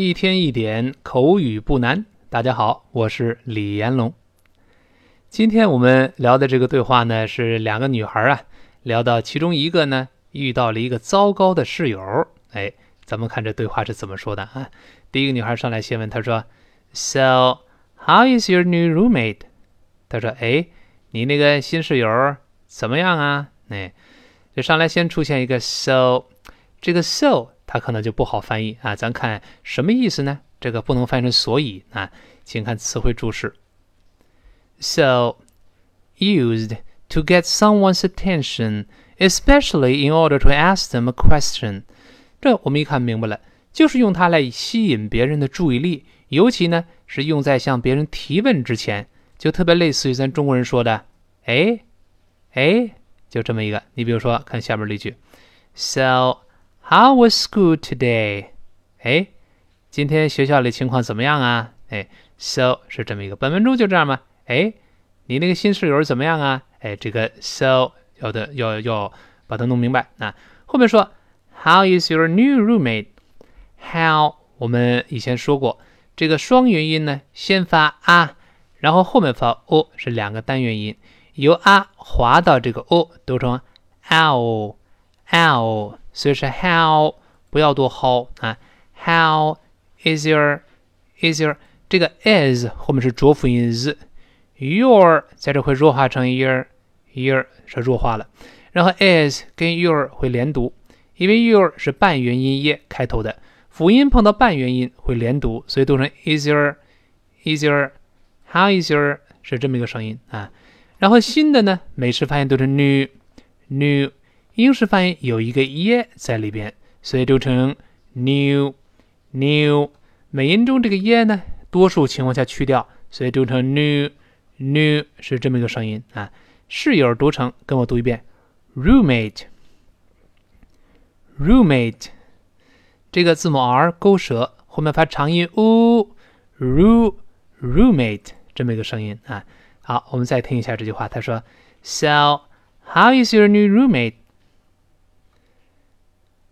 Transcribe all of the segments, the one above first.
一天一点口语不难。大家好，我是李延龙。今天我们聊的这个对话呢，是两个女孩啊，聊到其中一个呢遇到了一个糟糕的室友。哎，咱们看这对话是怎么说的啊？第一个女孩上来先问，她说：“So how is your new roommate？” 她说：“哎，你那个新室友怎么样啊？”哎，就上来先出现一个 “so”，这个 “so” 它可能就不好翻译啊。咱看什么意思呢？这个不能翻译成所以啊，请看词汇注释。So used to get someone's attention, especially in order to ask them a question。这我们一看明白了，就是用它来吸引别人的注意力，尤其呢是用在向别人提问之前，就特别类似于咱中国人说的“哎，哎”，就这么一个。你比如说，看下面例句：So how was school today？哎。今天学校里情况怎么样啊？哎，so 是这么一个，本文中就这样吗？哎，你那个新室友怎么样啊？哎，这个 so 要的要要把它弄明白啊。后面说 How is your new roommate？How 我们以前说过，这个双元音呢，先发啊，然后后面发 o 是两个单元音，由啊滑到这个 o 读成 ow ow，所以是 how 不要读 how 啊，how。Is your, is your 这个 is 后面是浊辅音 z，your 在这会弱化成 your，your 是弱化了，然后 is 跟 your 会连读，因为 your 是半元音 e 开头的，辅音碰到半元音会连读，所以读成 is your, is your, how is your 是这么一个声音啊。然后新的呢，美式发音读成 new，new，英式发音有一个 e 在里边，所以读成 new。new 美音中这个 e 呢，多数情况下去掉，所以读成 new new 是这么一个声音啊。室友读成，跟我读一遍，roommate roommate 这个字母 r 勾舌，后面发长音 u，roo roommate 这么一个声音啊。好，我们再听一下这句话，他说，So how is your new roommate？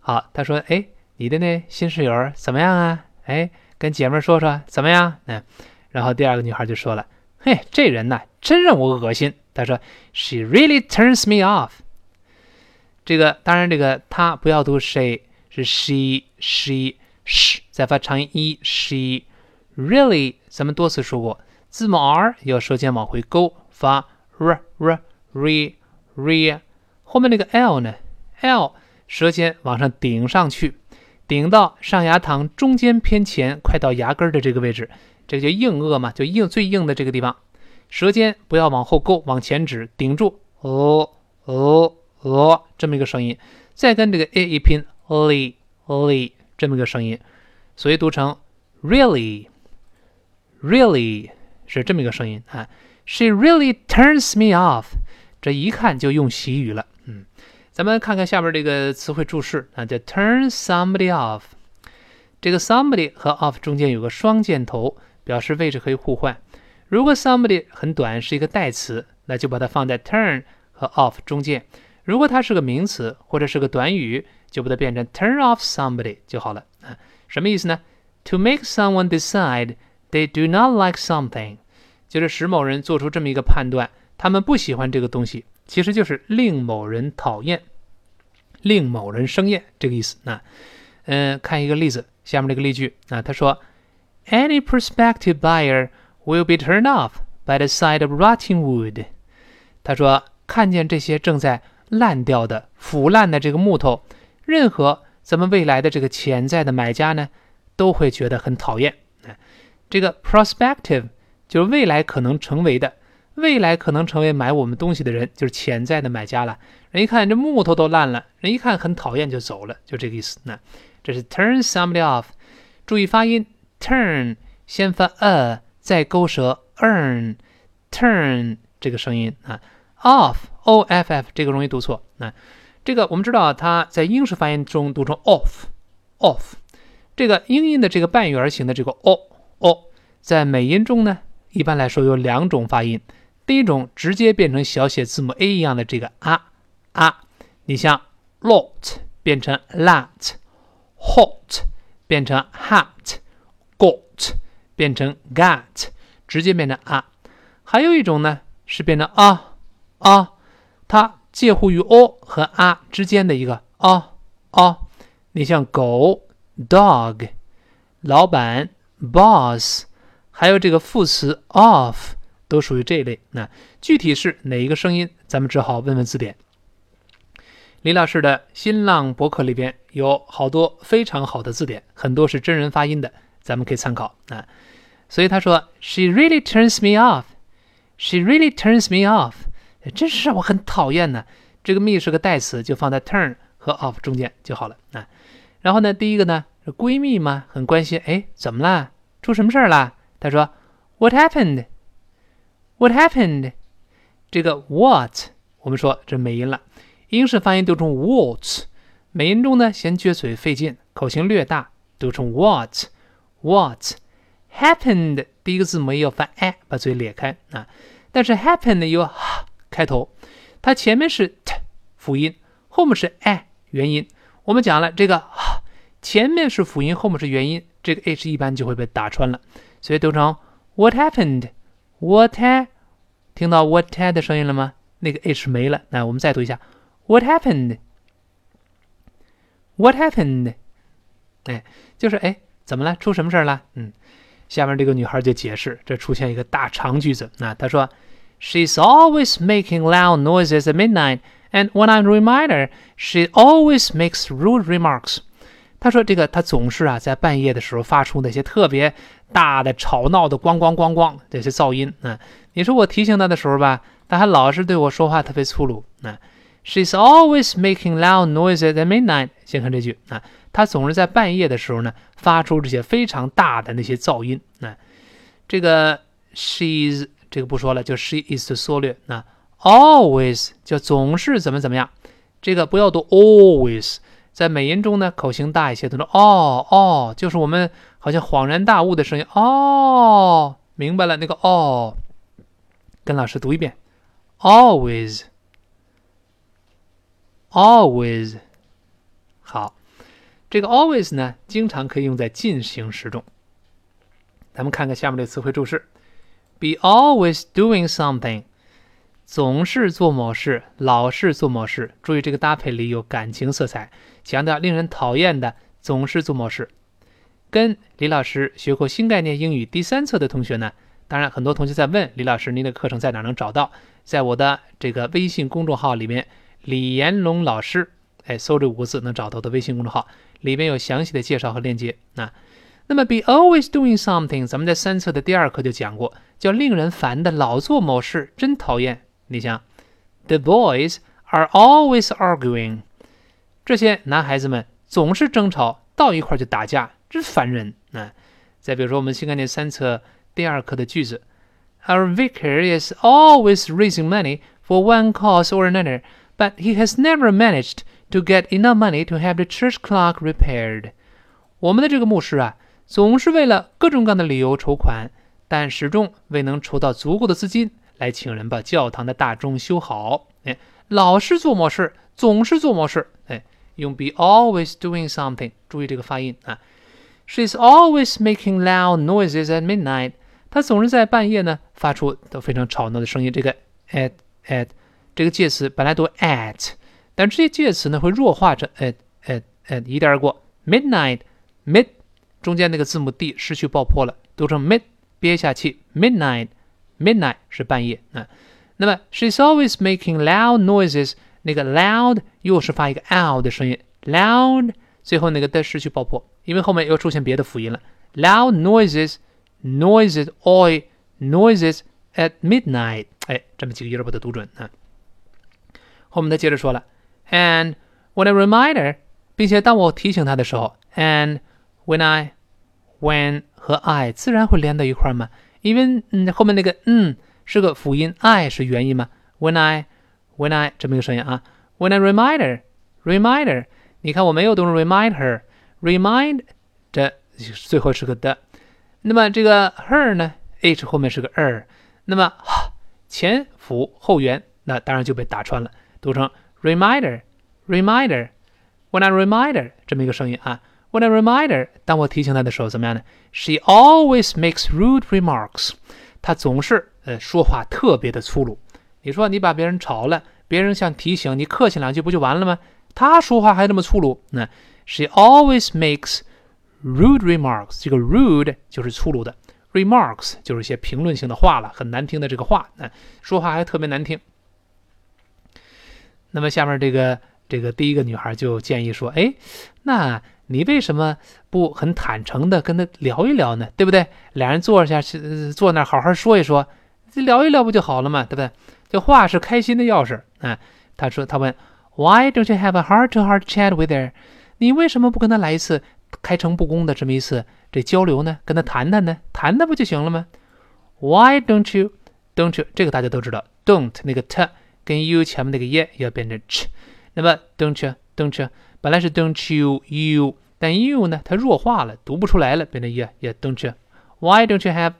好，他说，哎。你的那新室友怎么样啊？哎，跟姐妹说说怎么样？嗯，然后第二个女孩就说了：“嘿，这人呐，真让我恶心。”他说：“She really turns me off。”这个当然，这个她不要读 she，是 she，she，sh，再发长音 e，she really。咱们多次说过，字母 r 要舌尖往回勾，发 r r re re。后面那个 l 呢？l 舌尖往上顶上去。顶到上牙膛中间偏前，快到牙根的这个位置，这个叫硬腭嘛，就硬最硬的这个地方，舌尖不要往后勾，往前指，顶住，哦哦哦，这么一个声音，再跟这个 a 一拼，li li 这么一个声音，所以读成 really really 是这么一个声音啊，she really turns me off，这一看就用习语了，咱们看看下边这个词汇注释啊，叫 turn somebody off。这个 somebody 和 off 中间有个双箭头，表示位置可以互换。如果 somebody 很短，是一个代词，那就把它放在 turn 和 off 中间。如果它是个名词或者是个短语，就把它变成 turn off somebody 就好了啊。什么意思呢？To make someone decide they do not like something，就是使某人做出这么一个判断，他们不喜欢这个东西。其实就是令某人讨厌，令某人生厌这个意思。那，嗯，看一个例子，下面这个例句啊，他说：“Any prospective buyer will be turned off by the sight of rotting wood。”他说，看见这些正在烂掉的、腐烂的这个木头，任何咱们未来的这个潜在的买家呢，都会觉得很讨厌。这个 prospective 就是未来可能成为的。未来可能成为买我们东西的人，就是潜在的买家了。人一看这木头都烂了，人一看很讨厌就走了，就这个意思。那这是 turn somebody off，注意发音，turn 先发 a，再勾舌 earn，turn 这个声音啊，off o f f 这个容易读错。那这个我们知道它在英式发音中读成 off，off 这个英音的这个半圆形的这个 o o，在美音中呢，一般来说有两种发音。第一种直接变成小写字母 a 一样的这个啊啊，你像 lot 变成 lat，hot 变成 hat，got 变成 got，直接变成啊。还有一种呢是变成啊啊，它介乎于 o 和啊之间的一个啊啊。你像狗 dog，老板 boss，还有这个副词 of，都属于这一类。那具体是哪一个声音，咱们只好问问字典。李老师的新浪博客里边有好多非常好的字典，很多是真人发音的，咱们可以参考啊。所以他说，She really turns me off. She really turns me off. 真是让我很讨厌呢。这个 me 是个代词，就放在 turn 和 off 中间就好了啊。然后呢，第一个呢是，闺蜜嘛，很关心，哎，怎么啦？出什么事儿了？她说，What happened? What happened? 这个 what 我们说这美音了。英式发音读成 what，美音中呢嫌撅嘴费劲，口型略大，读成 what what happened。第一个字母要发 a，把嘴裂开啊。但是 happened 有 h 开头，它前面是 t 辅音，后面是 a 元音。我们讲了这个 h 前面是辅音，后面是元音，这个 h 一般就会被打穿了，所以读成 what happened？happened？what？听到 what 的声音了吗？那个 h 没了。那我们再读一下。What happened? What happened? 哎，就是哎，怎么了？出什么事儿了？嗯，下面这个女孩就解释，这出现一个大长句子。那她说，She's always making loud noises at midnight, and when I remind her, she always makes rude remarks. 他说这个他总是啊在半夜的时候发出那些特别大的吵闹的咣咣咣咣这些噪音。嗯，你说我提醒他的时候吧，他还老是对我说话特别粗鲁。嗯。She's always making loud noises at midnight。先看这句啊，她总是在半夜的时候呢，发出这些非常大的那些噪音啊。这个 she's 这个不说了，就 she is 的缩略啊。Always 就总是怎么怎么样，这个不要读 always，在美音中呢，口型大一些，他说哦哦，就是我们好像恍然大悟的声音哦，明白了那个哦，跟老师读一遍，always。Always，好，这个 always 呢，经常可以用在进行时中。咱们看看下面的词汇注释：be always doing something，总是做某事，老是做某事。注意这个搭配里有感情色彩，强调令人讨厌的总是做某事。跟李老师学过新概念英语第三册的同学呢，当然很多同学在问李老师，您的课程在哪能找到？在我的这个微信公众号里面。李延龙老师，哎，搜这五个字能找到的微信公众号，里面有详细的介绍和链接。那，那么 be always doing something，咱们在三册的第二课就讲过，叫令人烦的，老做某事，真讨厌。你想，The boys are always arguing，这些男孩子们总是争吵，到一块就打架，真烦人。啊，再比如说我们新概念三册第二课的句子，Our vicar is always raising money for one cause or another。but he has never managed to get enough money to have the church clock repaired。我们的这个牧师啊，总是为了各种各样的理由筹款，但始终未能筹到足够的资金来请人把教堂的大钟修好。哎，老是做某事，总是做某事。哎，用 be always doing something，注意这个发音啊。She's always making loud noises at midnight。她总是在半夜呢发出都非常吵闹的声音。这个 at at。这个介词本来读 at，但这些介词呢会弱化成 at at at，一带而过。midnight mid 中间那个字母 d 失去爆破了，读成 mid 憋下气。midnight midnight 是半夜啊。那么 she's always making loud noises，那个 loud 又是发一个 l 的声音，loud 最后那个的失去爆破，因为后面又出现别的辅音了。loud noises noises oi noises at midnight，哎，这么几个音儿把它读准啊。后面他接着说了，and when I reminder，并且当我提醒她的时候，and when I when 和 I 自然会连到一块儿嘛，因为嗯后面那个嗯是个辅音，I 是元音嘛。When I when I 这么一个声音啊，when I reminder，reminder，你看我没有动 remind her，remind 这最后是个的，那么这个 her 呢，h 后面是个 er，那么前辅后元，那当然就被打穿了。读成 reminder，reminder，when I reminder 这么一个声音啊。When I reminder，当我提醒她的时候，怎么样呢？She always makes rude remarks。她总是呃说话特别的粗鲁。你说你把别人吵了，别人想提醒你，客气两句不就完了吗？他说话还那么粗鲁。那 She always makes rude remarks。这个 rude 就是粗鲁的，remarks 就是一些评论性的话了，很难听的这个话。那说话还特别难听。那么下面这个这个第一个女孩就建议说：“哎，那你为什么不很坦诚的跟他聊一聊呢？对不对？俩人坐下去，坐那好好说一说，聊一聊不就好了嘛？对不对？这话是开心的钥匙。嗯，他说他问，Why don't you have a heart-to-heart chat with her？你为什么不跟他来一次开诚布公的这么一次这交流呢？跟他谈谈呢？谈谈不就行了吗？Why don't you？Don't you？这个大家都知道，don't 那个 t。跟 you 前面那个 ye 要变成 ch，那么 don't you don't you 本来是 don't you you，但 you 呢它弱化了，读不出来了，变成 e 也 don't you。Why don't you have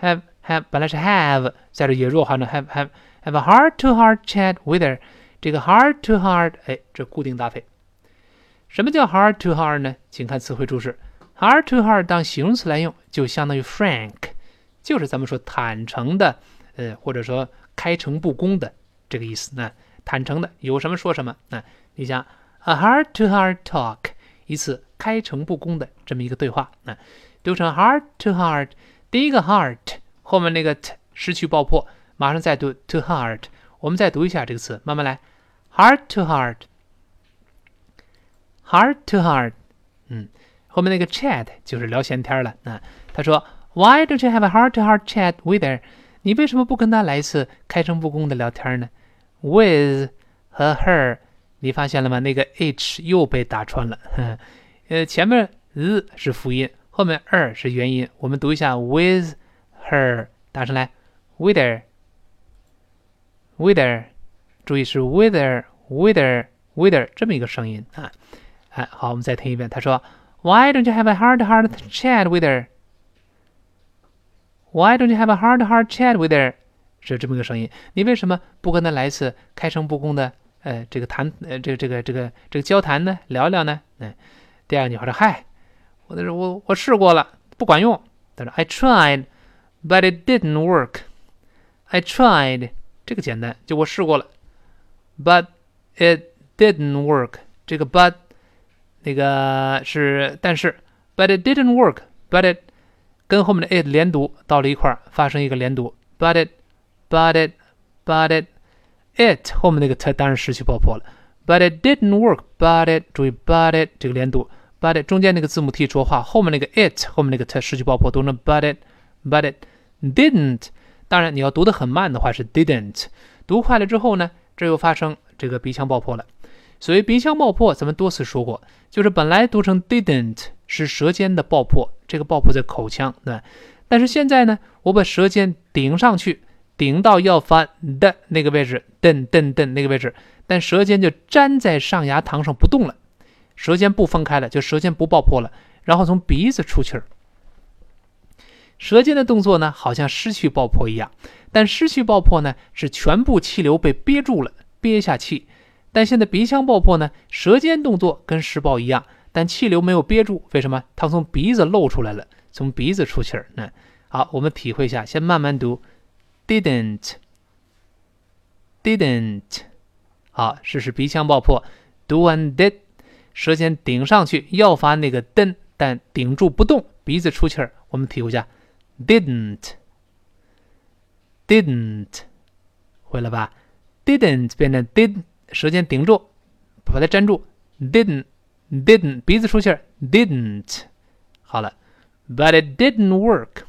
have have 本来是 have，在这也弱化了，have have have a heart to heart chat with her。这个 heart to heart，哎，这固定搭配。什么叫 heart to heart 呢？请看词汇注释，heart to heart 当形容词来用，就相当于 frank，就是咱们说坦诚的，呃，或者说开诚布公的。这个意思，那坦诚的，有什么说什么。那你想，a heart-to-heart talk，一次开诚布公的这么一个对话。那读成 heart-to-heart，第一个 heart 后面那个 t 失去爆破，马上再读 to heart。我们再读一下这个词，慢慢来，heart-to-heart，heart-to-heart。嗯，后面那个 chat 就是聊闲天了。那他说，Why don't you have a heart-to-heart chat with her？你为什么不跟他来一次开诚布公的聊天呢？with 和 her，你发现了吗？那个 h 又被打穿了。呃，前面 z 是辅音，后面 er 是元音。我们读一下 with her，打上来，with her，with her，注意是 with her，with her，with her 这么一个声音啊。哎，好，我们再听一遍。他说，Why don't you have a heart-to-heart chat with her？Why don't you have a heart-to-heart chat with her？是这么个声音，你为什么不跟他来一次开诚布公的呃这个谈呃这个这个这个这个交谈呢？聊聊呢？嗯，第二个女孩说：“嗨，我那时候我我试过了，不管用。”他说：“I tried, but it didn't work. I tried，这个简单，就我试过了，but it didn't work。这个 but 那个是但是，but it didn't work. But it 跟后面的 it 连读到了一块儿，发生一个连读，but it。” But it, but it, it 后面那个 t 当然失去爆破了。But it didn't work. But it 注意 but it 这个连读，but it 中间那个字母 t 浊化，后面那个 it 后面那个 t 失去爆破，读成 but it, But it didn't。当然你要读得很慢的话是 didn't。读快了之后呢，这又发生这个鼻腔爆破了。所以鼻腔爆破咱们多次说过，就是本来读成 didn't 是舌尖的爆破，这个爆破在口腔，对但是现在呢，我把舌尖顶上去。顶到要发的那个位置，噔噔噔那个位置，但舌尖就粘在上牙膛上不动了，舌尖不分开了，就舌尖不爆破了，然后从鼻子出气儿。舌尖的动作呢，好像失去爆破一样，但失去爆破呢，是全部气流被憋住了，憋下气。但现在鼻腔爆破呢，舌尖动作跟施暴一样，但气流没有憋住，为什么？它从鼻子漏出来了，从鼻子出气儿。那好，我们体会一下，先慢慢读。didn't didn't 好，试试鼻腔爆破。读完 did，舌尖顶上去要发那个 d，但顶住不动，鼻子出气儿。我们体会一下 ，didn't didn't 会了吧？didn't 变成 did，舌尖顶住，把它粘住。didn't didn't 鼻子出气儿，didn't 好了。But it didn't work.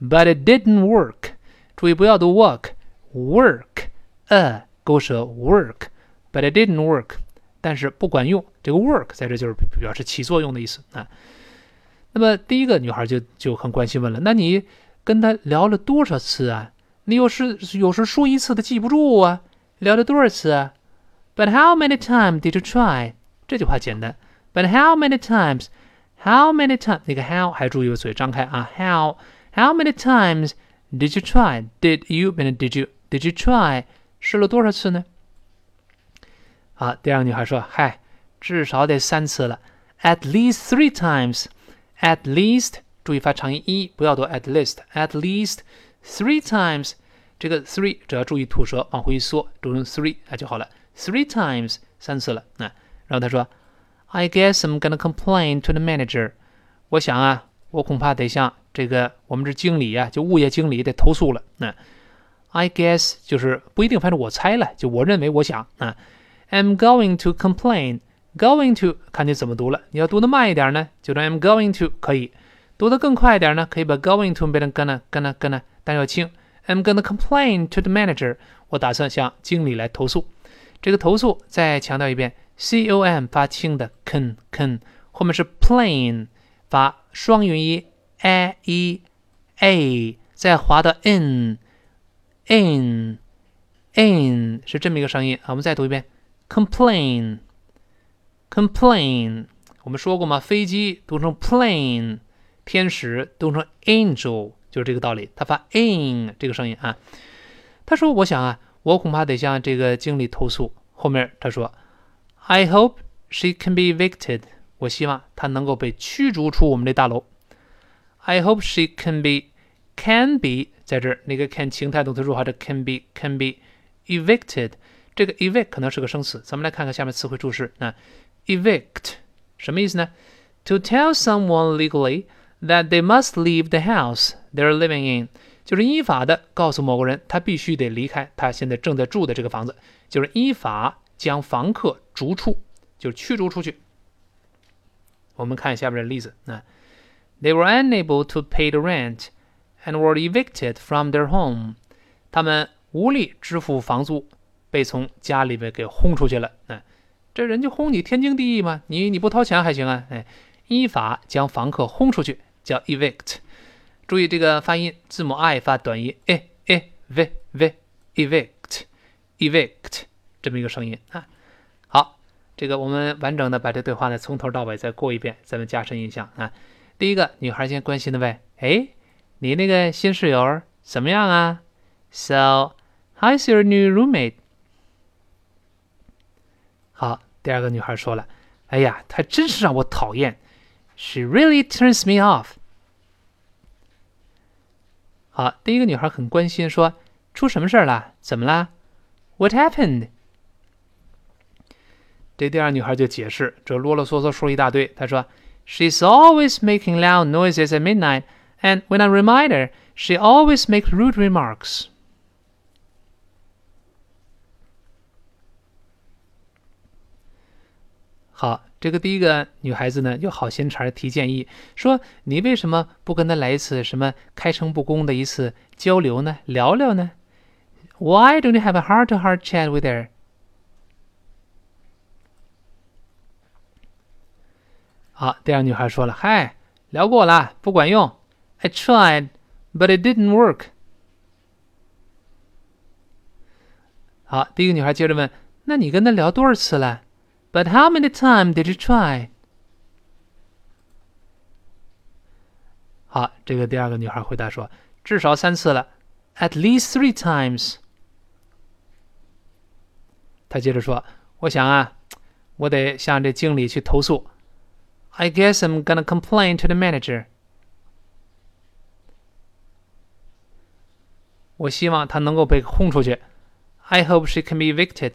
But it didn't work. 注意不要读 work，work，呃，勾舌 work，but it didn't work，但是不管用。这个 work 在这就是表示起作用的意思啊。 那么第一个女孩就就很关心问了：那你跟他聊了多少次啊？你有时有时说一次都记不住啊？聊了多少次啊？But how many times did you try？这句话简单。But how many times？How many times？那个 how 还注意嘴张开啊？How？How many times？Did you try? Did you 变成 Did you? Did you try? 试了多少次呢？好，第二个女孩说：“嗨，至少得三次了。at least three times. At least 注意发长音 e，不要读 at least。At least three times，这个 three 只要注意吐舌往回一缩，读成 three 啊就好了。Three times 三次了，那然后他说，I guess I'm gonna complain to the manager。我想啊，我恐怕得向这个我们这经理呀，就物业经理得投诉了。那 I guess 就是不一定，反正我猜了，就我认为，我想啊，I'm going to complain。 Going to 看你怎么读了，你要读的慢一点呢，就当 I'm going to 可以；读的更快一点呢，可以把 going to 变成 gonna gonna gonna，但要轻。I'm gonna complain to the manager。我打算向经理来投诉。这个投诉再强调一遍，c o m 发轻的 can can，后面是 plain 发双元音 a e a，再滑到 in in in 是这么一个声音啊。我们再读一遍，complain。complain，我们说过吗？飞机读成 plane，天使读成 angel，就是这个道理。他发 in 这个声音啊。他说：“我想啊，我恐怕得向这个经理投诉。”后面他说：“I hope she can be evicted。”我希望她能够被驱逐出我们这大楼。I hope she can be can be 在这儿那个 can 情态动词弱化的 can be can be evicted。这个 evict 可能是个生词。咱们来看看下面词汇注释啊。Evict 什么意思呢？To tell someone legally that they must leave the house they're living in，就是依法的告诉某个人，他必须得离开他现在正在住的这个房子，就是依法将房客逐出，就是驱逐出去。我们看下边的例子，那 They were unable to pay the rent and were evicted from their home，他们无力支付房租，被从家里边给轰出去了。嗯。这人就轰你天经地义嘛，你你不掏钱还行啊？哎，依法将房客轰出去叫 evict。注意这个发音，字母 i 发短音，e e v v evict evict 这么一个声音啊。好，这个我们完整的把这对话呢从头到尾再过一遍，咱们加深印象啊。第一个女孩先关心的问：哎，你那个新室友怎么样啊？So how's your new roommate？好，第二个女孩说了：“哎呀，她真是让我讨厌，She really turns me off。”好，第一个女孩很关心，说：“出什么事儿了？怎么了？What happened？” 这第二女孩就解释，这啰啰嗦嗦说一大堆。她说：“She's always making loud noises at midnight, and when I remind her, she always makes rude remarks.” 好，这个第一个女孩子呢，有好心肠提建议，说你为什么不跟她来一次什么开诚布公的一次交流呢？聊聊呢？Why don't you have a heart-to-heart chat with her？好，第二女孩说了，嗨，聊过了，不管用。I tried, but it didn't work。好，第一个女孩接着问，那你跟她聊多少次了 ？But how many times did you try？好，这个第二个女孩回答说：“至少三次了，at least three times。”她接着说：“我想啊，我得向这经理去投诉。I guess I'm gonna complain to the manager。我希望她能够被轰出去。I hope she can be evicted。”